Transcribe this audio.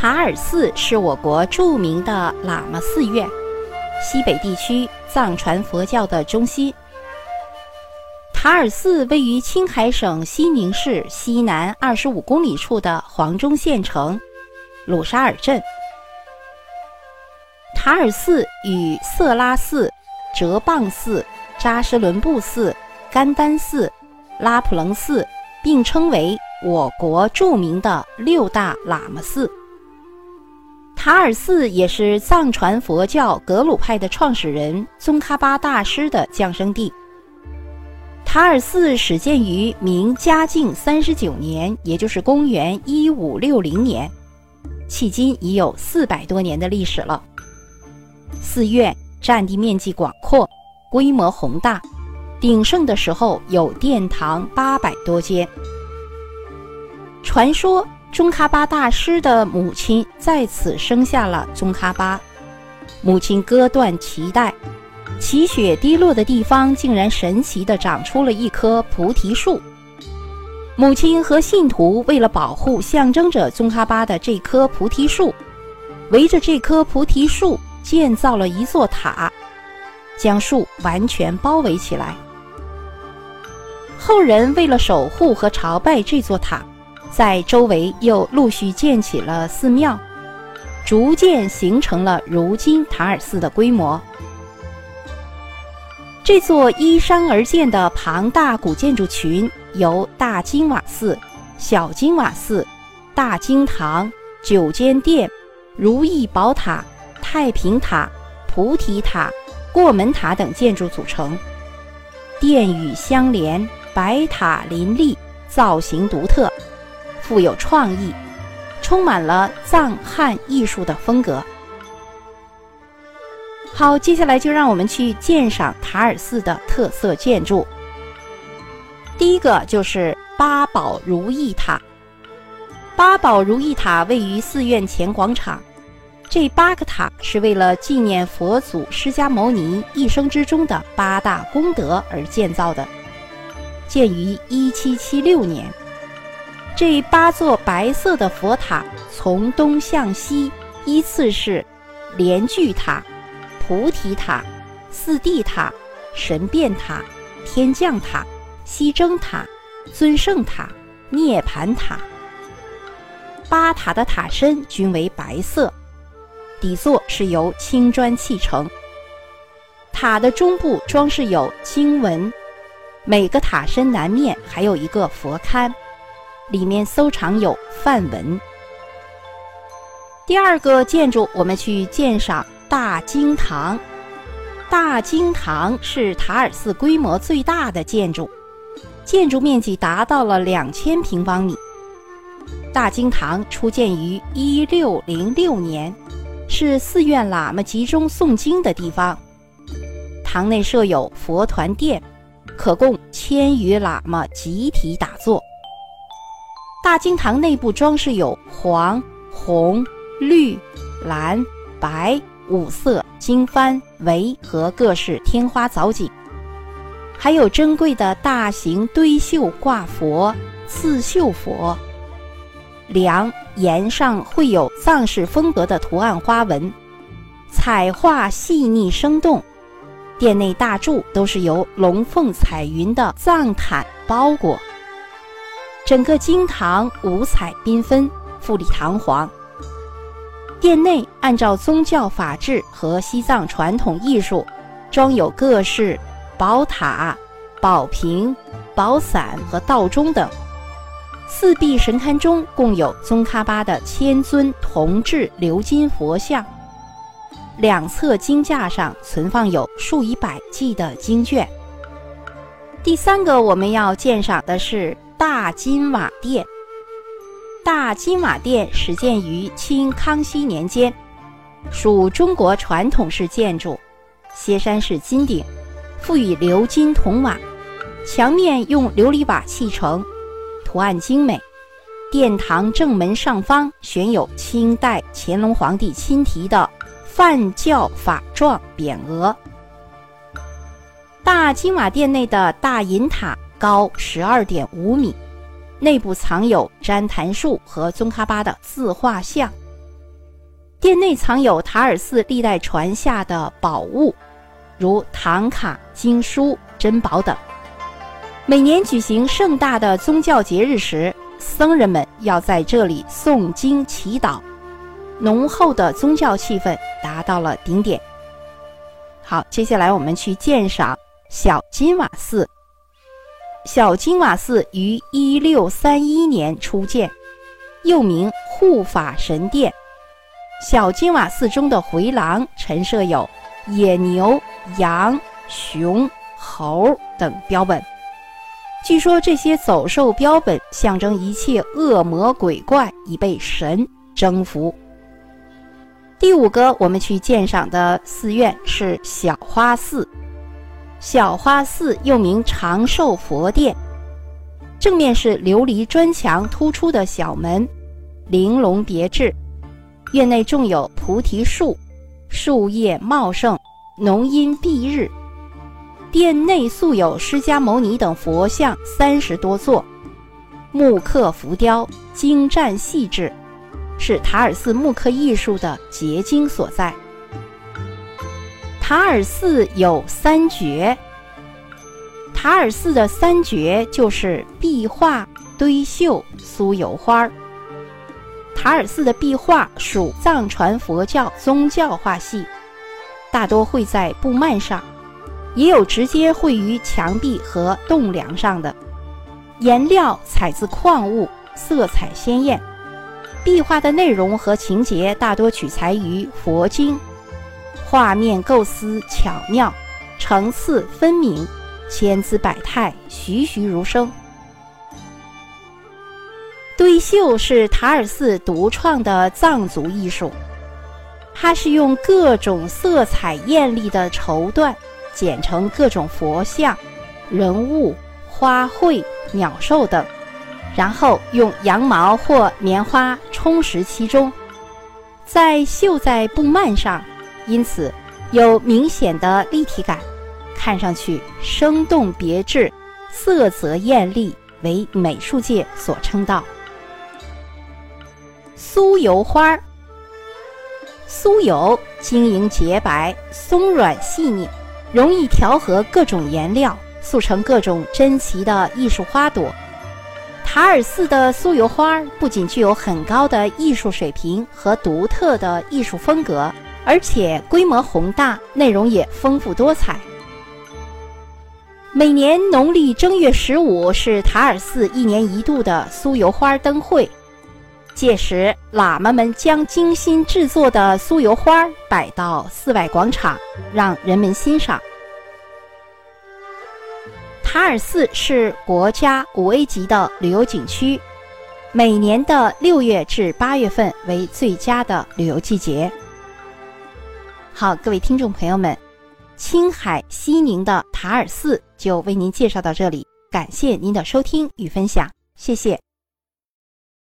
塔尔寺是我国著名的喇嘛寺院，西北地区藏传佛教的中心。塔尔寺位于青海省西宁市西南二十五公里处的黄忠县城鲁沙尔镇。塔尔寺与色拉寺、哲蚌寺、扎什伦布寺、甘丹寺、拉卜楞寺并称为我国著名的六大喇嘛寺。塔尔寺也是藏传佛教格鲁派的创始人宗喀巴大师的降生地。塔尔寺始建于明嘉靖三十九年，也就是公元一五六零年，迄今已有四百多年的历史了。寺院占地面积广阔，规模宏大，鼎盛的时候有殿堂八百多间。传说。宗喀巴大师的母亲在此生下了宗喀巴，母亲割断脐带，脐血滴落的地方竟然神奇地长出了一棵菩提树。母亲和信徒为了保护象征着宗喀巴的这棵菩提树，围着这棵菩提树建造了一座塔，将树完全包围起来。后人为了守护和朝拜这座塔。在周围又陆续建起了寺庙，逐渐形成了如今塔尔寺的规模。这座依山而建的庞大古建筑群，由大金瓦寺、小金瓦寺、大经堂、九间殿、如意宝塔、太平塔、菩提塔、过门塔等建筑组成，殿宇相连，白塔林立，造型独特。富有创意，充满了藏汉艺术的风格。好，接下来就让我们去鉴赏塔尔寺的特色建筑。第一个就是八宝如意塔。八宝如意塔位于寺院前广场，这八个塔是为了纪念佛祖释迦牟尼一生之中的八大功德而建造的，建于一七七六年。这八座白色的佛塔从东向西依次是莲聚塔、菩提塔、四地塔、神变塔、天降塔、西征塔、尊圣塔、涅盘塔。八塔的塔身均为白色，底座是由青砖砌成。塔的中部装饰有经文，每个塔身南面还有一个佛龛。里面收藏有梵文。第二个建筑，我们去鉴赏大经堂。大经堂是塔尔寺规模最大的建筑，建筑面积达到了两千平方米。大经堂初建于一六零六年，是寺院喇嘛集中诵经的地方。堂内设有佛团殿，可供千余喇嘛集体打坐。大经堂内部装饰有黄、红、绿、蓝、白五色经幡帷和各式天花藻井，还有珍贵的大型堆绣挂佛、刺绣佛。梁檐上绘有藏式风格的图案花纹，彩画细腻生动。殿内大柱都是由龙凤彩云的藏毯包裹。整个经堂五彩缤纷，富丽堂皇。殿内按照宗教法制和西藏传统艺术，装有各式宝塔、宝瓶、宝伞和道钟等。四壁神龛中共有宗喀巴的千尊铜制鎏金佛像，两侧经架上存放有数以百计的经卷。第三个我们要鉴赏的是。大金瓦殿，大金瓦殿始建于清康熙年间，属中国传统式建筑，歇山式金顶，附以鎏金铜瓦，墙面用琉璃瓦砌成，图案精美。殿堂正门上方悬有清代乾隆皇帝亲题的“梵教法状”匾额。大金瓦殿内的大银塔。高十二点五米，内部藏有旃檀树和宗喀巴的自画像，殿内藏有塔尔寺历代传下的宝物，如唐卡、经书、珍宝等。每年举行盛大的宗教节日时，僧人们要在这里诵经祈祷，浓厚的宗教气氛达到了顶点。好，接下来我们去鉴赏小金瓦寺。小金瓦寺于一六三一年初建，又名护法神殿。小金瓦寺中的回廊陈设有野牛、羊、熊、猴等标本。据说这些走兽标本象征一切恶魔鬼怪已被神征服。第五个我们去鉴赏的寺院是小花寺。小花寺又名长寿佛殿，正面是琉璃砖墙突出的小门，玲珑别致。院内种有菩提树，树叶茂盛，浓荫蔽日。殿内塑有释迦牟尼等佛像三十多座，木刻浮雕精湛细致，是塔尔寺木刻艺术的结晶所在。塔尔寺有三绝。塔尔寺的三绝就是壁画、堆绣、酥油花儿。塔尔寺的壁画属藏传佛教宗教画系，大多绘在布幔上，也有直接绘于墙壁和栋梁上的。颜料采自矿物，色彩鲜艳。壁画的内容和情节大多取材于佛经。画面构思巧妙，层次分明，千姿百态，栩栩如生。堆绣是塔尔寺独创的藏族艺术，它是用各种色彩艳丽的绸缎剪成各种佛像、人物、花卉、鸟兽等，然后用羊毛或棉花充实其中，再绣在布幔上。因此，有明显的立体感，看上去生动别致，色泽艳丽，为美术界所称道。酥油花儿，酥油晶莹洁白，松软细腻，容易调和各种颜料，塑成各种珍奇的艺术花朵。塔尔寺的酥油花不仅具有很高的艺术水平和独特的艺术风格。而且规模宏大，内容也丰富多彩。每年农历正月十五是塔尔寺一年一度的酥油花灯会，届时喇嘛们将精心制作的酥油花摆到寺外广场，让人们欣赏。塔尔寺是国家五 A 级的旅游景区，每年的六月至八月份为最佳的旅游季节。好，各位听众朋友们，青海西宁的塔尔寺就为您介绍到这里，感谢您的收听与分享，谢谢。